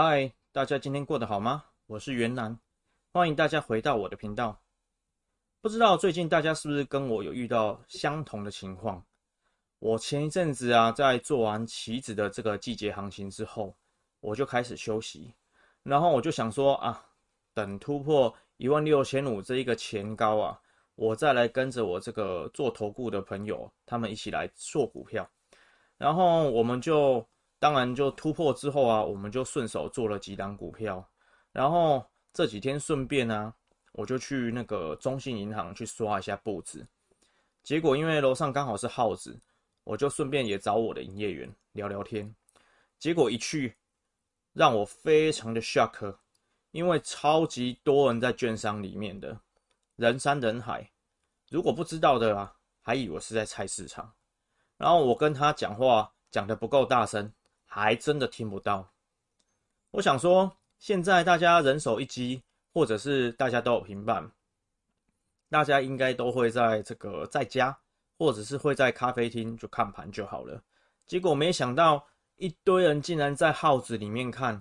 嗨，大家今天过得好吗？我是袁南，欢迎大家回到我的频道。不知道最近大家是不是跟我有遇到相同的情况？我前一阵子啊，在做完棋子的这个季节行情之后，我就开始休息，然后我就想说啊，等突破一万六千五这一个前高啊，我再来跟着我这个做投顾的朋友，他们一起来做股票，然后我们就。当然，就突破之后啊，我们就顺手做了几档股票，然后这几天顺便呢、啊，我就去那个中信银行去刷一下簿子，结果因为楼上刚好是号子，我就顺便也找我的营业员聊聊天，结果一去，让我非常的 shock，因为超级多人在券商里面的人山人海，如果不知道的啊，还以为是在菜市场，然后我跟他讲话讲的不够大声。还真的听不到。我想说，现在大家人手一机，或者是大家都有平板，大家应该都会在这个在家，或者是会在咖啡厅就看盘就好了。结果没想到一堆人竟然在号子里面看，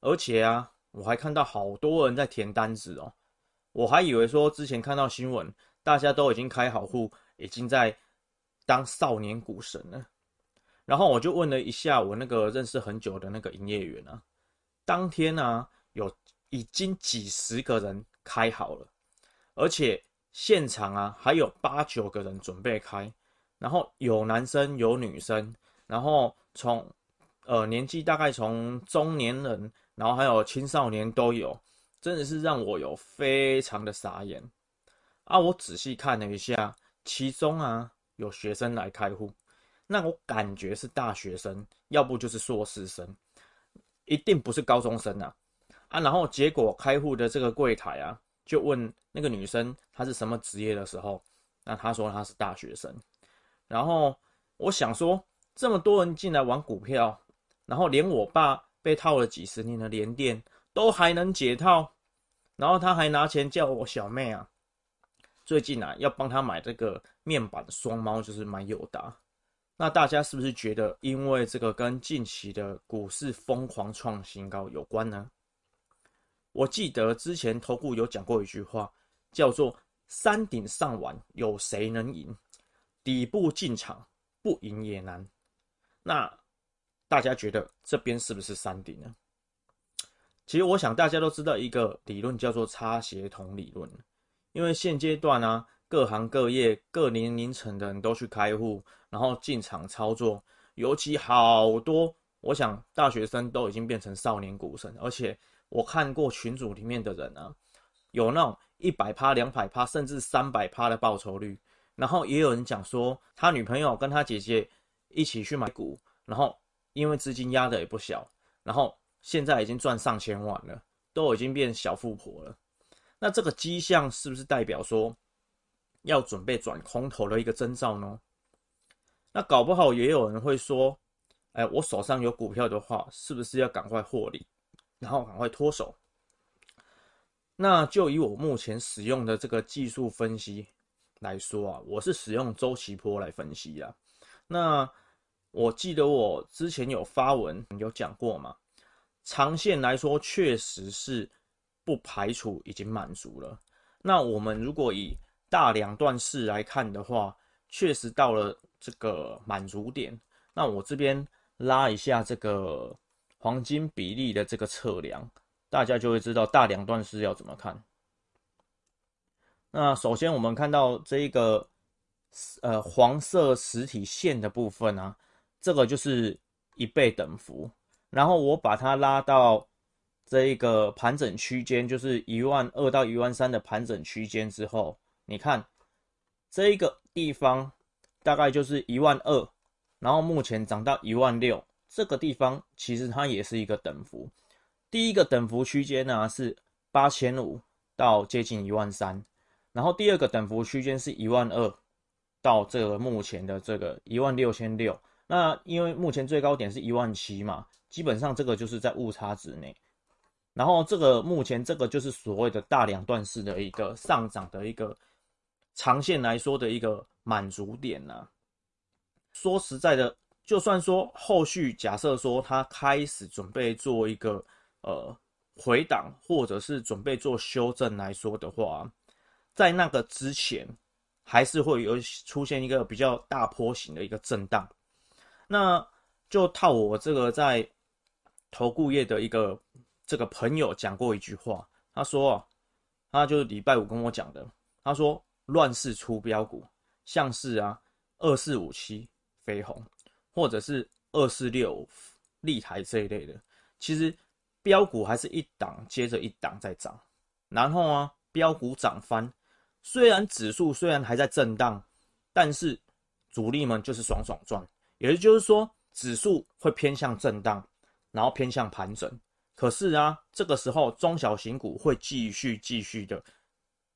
而且啊，我还看到好多人在填单子哦。我还以为说之前看到新闻，大家都已经开好户，已经在当少年股神了。然后我就问了一下我那个认识很久的那个营业员啊，当天呢、有已经几十个人开好了，而且现场啊还有八九个人准备开，然后有男生有女生，然后从呃年纪大概从中年人，然后还有青少年都有，真的是让我有非常的傻眼啊！我仔细看了一下，其中啊有学生来开户。那我感觉是大学生，要不就是硕士生，一定不是高中生啊！啊，然后结果开户的这个柜台啊，就问那个女生她是什么职业的时候，那她说她是大学生。然后我想说，这么多人进来玩股票，然后连我爸被套了几十年的联电都还能解套，然后他还拿钱叫我小妹啊，最近啊要帮他买这个面板双猫，就是买友达。那大家是不是觉得，因为这个跟近期的股市疯狂创新高有关呢？我记得之前投顾有讲过一句话，叫做“山顶上玩，有谁能赢？底部进场，不赢也难。”那大家觉得这边是不是山顶呢？其实我想大家都知道一个理论叫做差协同理论，因为现阶段呢、各行各业、各年龄层的人都去开户，然后进场操作。尤其好多，我想大学生都已经变成少年股神。而且我看过群组里面的人啊，有那种一百趴、两百趴，甚至三百趴的报酬率。然后也有人讲说，他女朋友跟他姐姐一起去买股，然后因为资金压得也不小，然后现在已经赚上千万了，都已经变小富婆了。那这个迹象是不是代表说，要准备转空头的一个征兆呢？那搞不好也有人会说，哎，我手上有股票的话，是不是要赶快获利，然后赶快脱手？那就以我目前使用的这个技术分析来说啊，我是使用周期波来分析啊。那我记得我之前有发文有讲过嘛，长线来说确实是不排除已经满足了。那我们如果以大两段式来看的话，确实到了这个满足点。那我这边拉一下这个黄金比例的这个测量，大家就会知道大两段式要怎么看。那首先我们看到这一个呃黄色实体线的部分啊，这个就是一倍等幅。然后我把它拉到这一个盘整区间，就是一万二到一万三的盘整区间之后。你看，这一个地方大概就是一万二，然后目前涨到一万六，这个地方其实它也是一个等幅。第一个等幅区间呢是八千五到接近一万三，然后第二个等幅区间是一万二到这个目前的这个一万六千六。那因为目前最高点是一万七嘛，基本上这个就是在误差值内。然后这个目前这个就是所谓的大两段式的一个上涨的一个。长线来说的一个满足点呢、啊，说实在的，就算说后续假设说他开始准备做一个呃回档或者是准备做修正来说的话，在那个之前还是会有出现一个比较大波形的一个震荡。那就套我这个在投顾业的一个这个朋友讲过一句话，他说啊，他就是礼拜五跟我讲的，他说乱世出标股，像是啊二四五七飞鸿，或者是二四六立台这一类的，其实标股还是一档接着一档在涨，然后啊标股涨翻。虽然指数虽然还在震荡，但是主力们就是爽爽赚。也就是说，指数会偏向震荡，然后偏向盘整。可是啊，这个时候中小型股会继续继续的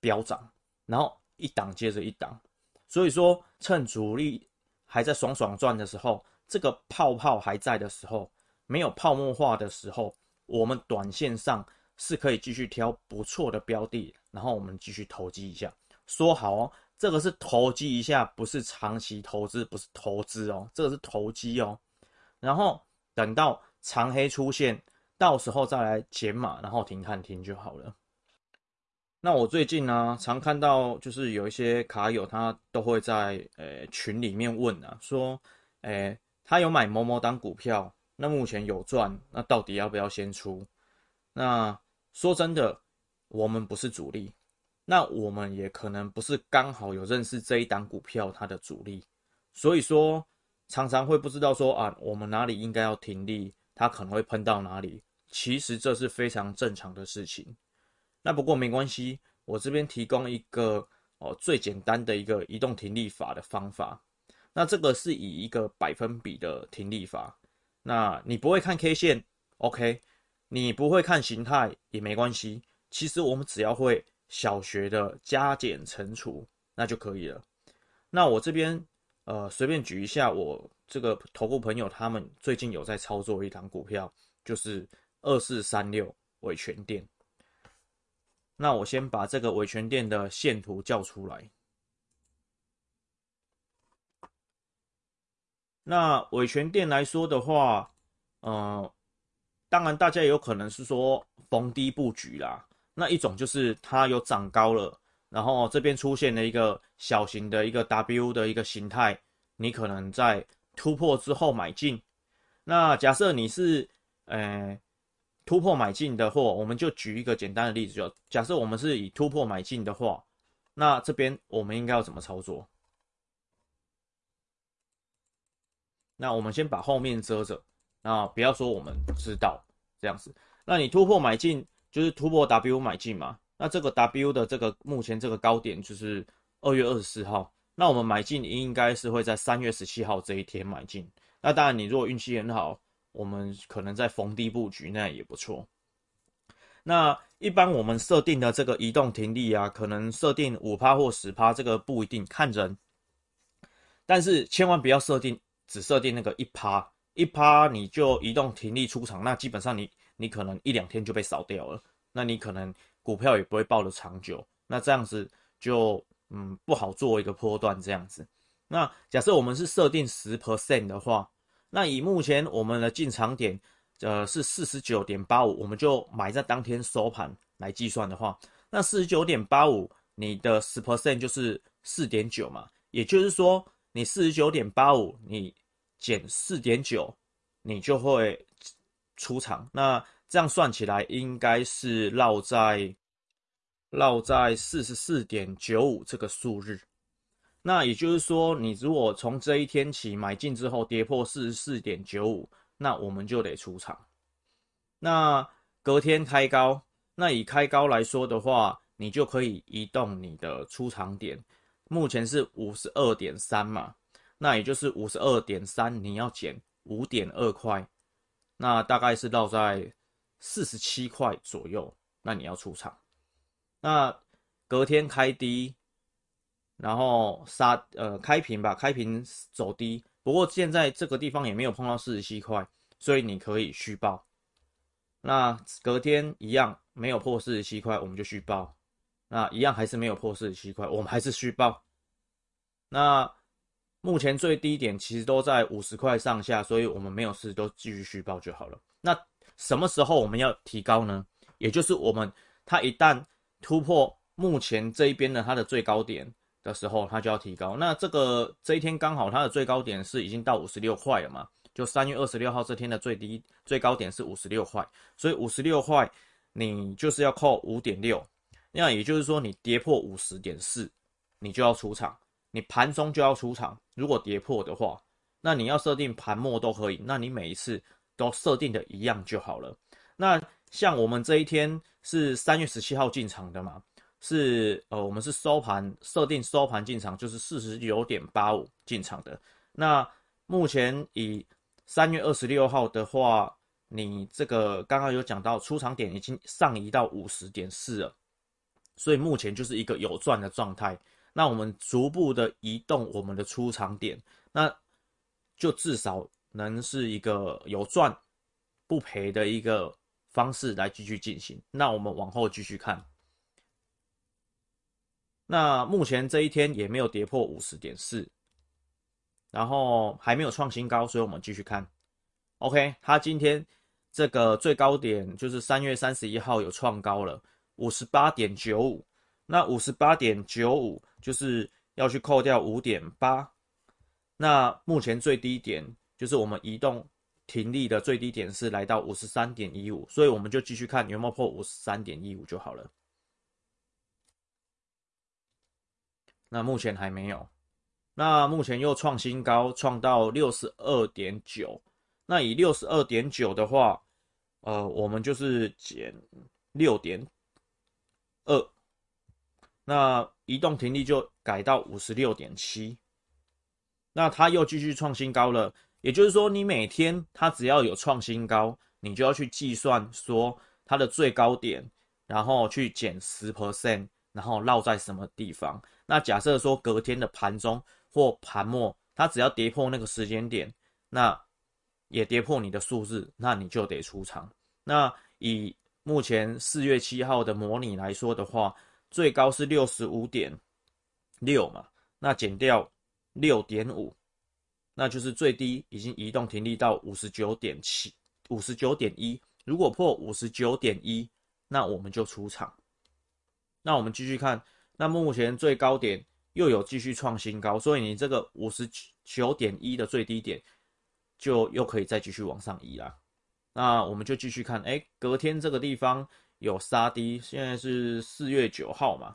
飙涨，然后一档接着一档。所以说，趁主力还在爽爽赚的时候，这个泡泡还在的时候，没有泡沫化的时候，我们短线上是可以继续挑不错的标的，然后我们继续投机一下。说好哦，这个是投机一下，不是长期投资，不是投资哦，这个是投机哦。然后等到长黑出现，到时候再来减码，然后停看停就好了。那我最近呢，常看到就是有一些卡友，他都会在呃群里面问啊，说，诶，他有买某某档股票，那目前有赚，那到底要不要先出？那说真的，我们不是主力。那我们也可能不是刚好有认识这一档股票它的主力，所以说常常会不知道说啊，我们哪里应该要停利，它可能会喷到哪里。其实这是非常正常的事情。那不过没关系，我这边提供一个哦最简单的一个移动停利法的方法。那这个是以一个百分比的停利法。那你不会看 K 线，OK？你不会看形态也没关系。其实我们只要会。小学的加减乘除，那就可以了。那我这边呃随便举一下，我这个投顾朋友他们最近有在操作一档股票，就是二四三六伟诠电。那我先把这个伟诠电的线图叫出来。那伟诠电来说的话，呃，当然大家有可能是说逢低布局啦。那一种就是它有涨高了，然后这边出现了一个小型的一个 W 的一个形态，你可能在突破之后买进。那假设你是呃突破买进的话，我们就举一个简单的例子，就假设我们是以突破买进的话，那这边我们应该要怎么操作？那我们先把后面遮着，那不要说我们知道这样子。那你突破买进。就是突破 W 买进嘛，那这个 W 的这个目前这个高点就是二月二十四号，那我们买进应该是会在三月十七号这一天买进。那当然，你如果运气很好，我们可能在逢低布局，那也不错。那一般我们设定的这个移动停利啊，可能设定五趴或十趴，这个不一定看人，但是千万不要设定只设定那个一趴，一趴你就移动停利出场，那基本上你。你可能一两天就被扫掉了，那你可能股票也不会抱得长久，那这样子就嗯不好做一个波段这样子。那假设我们是设定十 percent 的话，那以目前我们的进场点呃是四十九点八五，我们就买在当天收盘来计算的话，那四十九点八五你的十 percent 就是四点九嘛，也就是说你四十九点八五你减四点九，你就会。出场，那这样算起来应该是落在落在四十四点九五这个数日。那也就是说，你如果从这一天起买进之后跌破四十四点九五，那我们就得出场。那隔天开高，那以开高来说的话，你就可以移动你的出场点。目前是五十二点三嘛，那也就是五十二点三，你要减五点二块。那大概是落在四十七块左右，那你要出场。那隔天开低，然后杀呃开平吧，开平走低。不过现在这个地方也没有碰到四十七块，所以你可以续报。那隔天一样没有破四十七块，我们就续报。那一样还是没有破四十七块，我们还是续报。那。目前最低点其实都在五十块上下，所以我们没有事都继续续报就好了。那什么时候我们要提高呢？也就是我们它一旦突破目前这一边的它的最高点的时候，它就要提高。那这个这一天刚好它的最高点是已经到五十六块了嘛？就三月二十六号这天的最低最高点是五十六块，所以五十六块你就是要扣五点六，那也就是说你跌破五十点四，你就要出场，你盘中就要出场。如果跌破的话，那你要设定盘末都可以，那你每一次都设定的一样就好了。那像我们这一天是三月十七号进场的嘛，是呃我们是收盘设定收盘进场就是四十九点八五进场的。那目前以三月二十六号的话，你这个刚刚有讲到出场点已经上移到五十点四了，所以目前就是一个有赚的状态。那我们逐步的移动我们的出场点，那就至少能是一个有赚不赔的一个方式来继续进行。那我们往后继续看，那目前这一天也没有跌破五十点四。然后还没有创新高，所以我们继续看。OK，它今天这个最高点就是三月三十一号有创高了五十八点九五，那五十八点九五就是要去扣掉五点八，那目前最低点就是我们移动停利的最低点是来到五十三点一五，所以我们就继续看有没有破五十三点一五就好了。那目前还没有。那目前又创新高，创到六十二点九。那以六十二点九的话，呃，我们就是减六点二。那移动停利就改到五十六点七。那它又继续创新高了，也就是说，你每天它只要有创新高，你就要去计算说它的最高点，然后去减十 percent，然后落在什么地方。那假设说隔天的盘中。或盘末，它只要跌破那个时间点，那也跌破你的数字，那你就得出场。那以目前四月七号的模拟来说的话，最高是六十五点六嘛，那减掉六点五，那就是最低已经移动停利到五十九点七、五十九点一。如果破五十九点一，那我们就出场。那我们继续看，那目前最高点。又有继续创新高，所以你这个五十九点一的最低点，就又可以再继续往上移啦。那我们就继续看，哎，隔天这个地方有杀低，现在是四月九号嘛，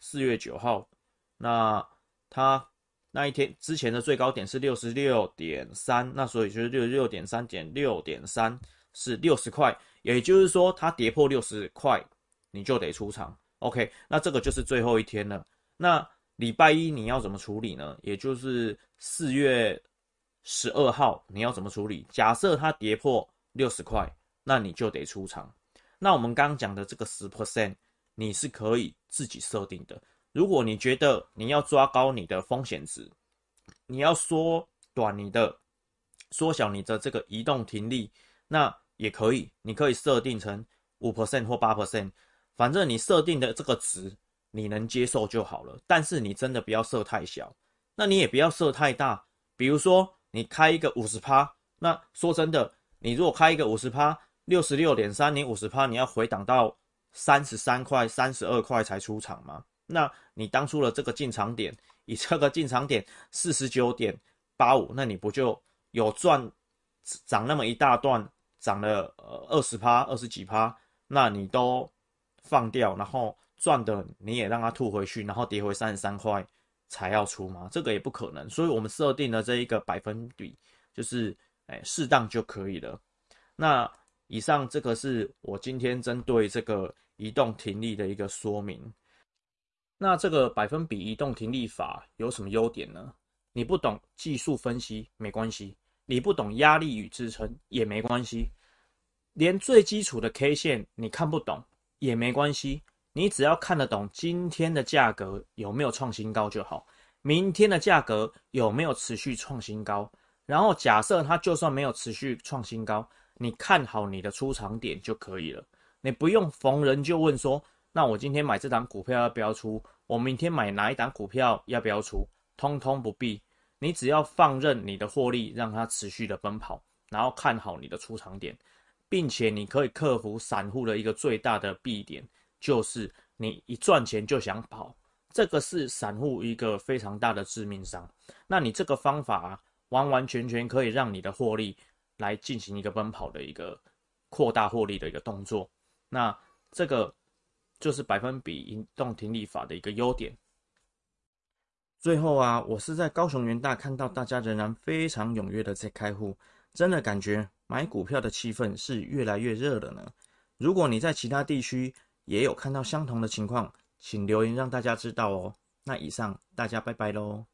四月九号，那它那一天之前的最高点是六十六点三，那所以就是六十六点三减六点三是六十块，也就是说它跌破六十块，你就得出场。OK，那这个就是最后一天了。那礼拜一你要怎么处理呢？也就是四月十二号你要怎么处理？假设它跌破六十块，那你就得出场。那我们刚刚讲的这个十 percent，你是可以自己设定的。如果你觉得你要抓高你的风险值，你要缩短你的、缩小你的这个移动停利，那也可以。你可以设定成五 percent 或八 percent，反正你设定的这个值。你能接受就好了，但是你真的不要设太小，那你也不要设太大。比如说你开一个五十趴，那说真的，你如果开一个五十趴，六十六点三，你五十趴，你要回档到三十三块、三十二块才出场吗？那你当初的这个进场点，以这个进场点四十九点八五，那你不就有赚涨那么一大段，涨了呃二十趴、二十几趴，那你都放掉，然后。赚的你也让它吐回去，然后跌回三十三块才要出吗？这个也不可能。所以我们设定了这一个百分比，就是哎适当就可以了。那以上这个是我今天针对这个移动停利的一个说明。那这个百分比移动停利法有什么优点呢？你不懂技术分析没关系，你不懂压力与支撑也没关系，连最基础的 K 线你看不懂也没关系。你只要看得懂今天的价格有没有创新高就好，明天的价格有没有持续创新高，然后假设它就算没有持续创新高，你看好你的出场点就可以了。你不用逢人就问说，那我今天买这档股票要不要出？我明天买哪一档股票要不要出？通通不必，你只要放任你的获利让它持续的奔跑，然后看好你的出场点。并且你可以克服散户的一个最大的弊点，就是你一赚钱就想跑，这个是散户一个非常大的致命伤。那你这个方法啊，完完全全可以让你的获利来进行一个奔跑的一个扩大获利的一个动作。那这个就是百分比移动停利法的一个优点。最后啊，我是在高雄元大看到大家仍然非常踊跃的在开户，真的感觉买股票的气氛是越来越热了呢。如果你在其他地区也有看到相同的情况，请留言让大家知道哦。那以上，大家拜拜喽。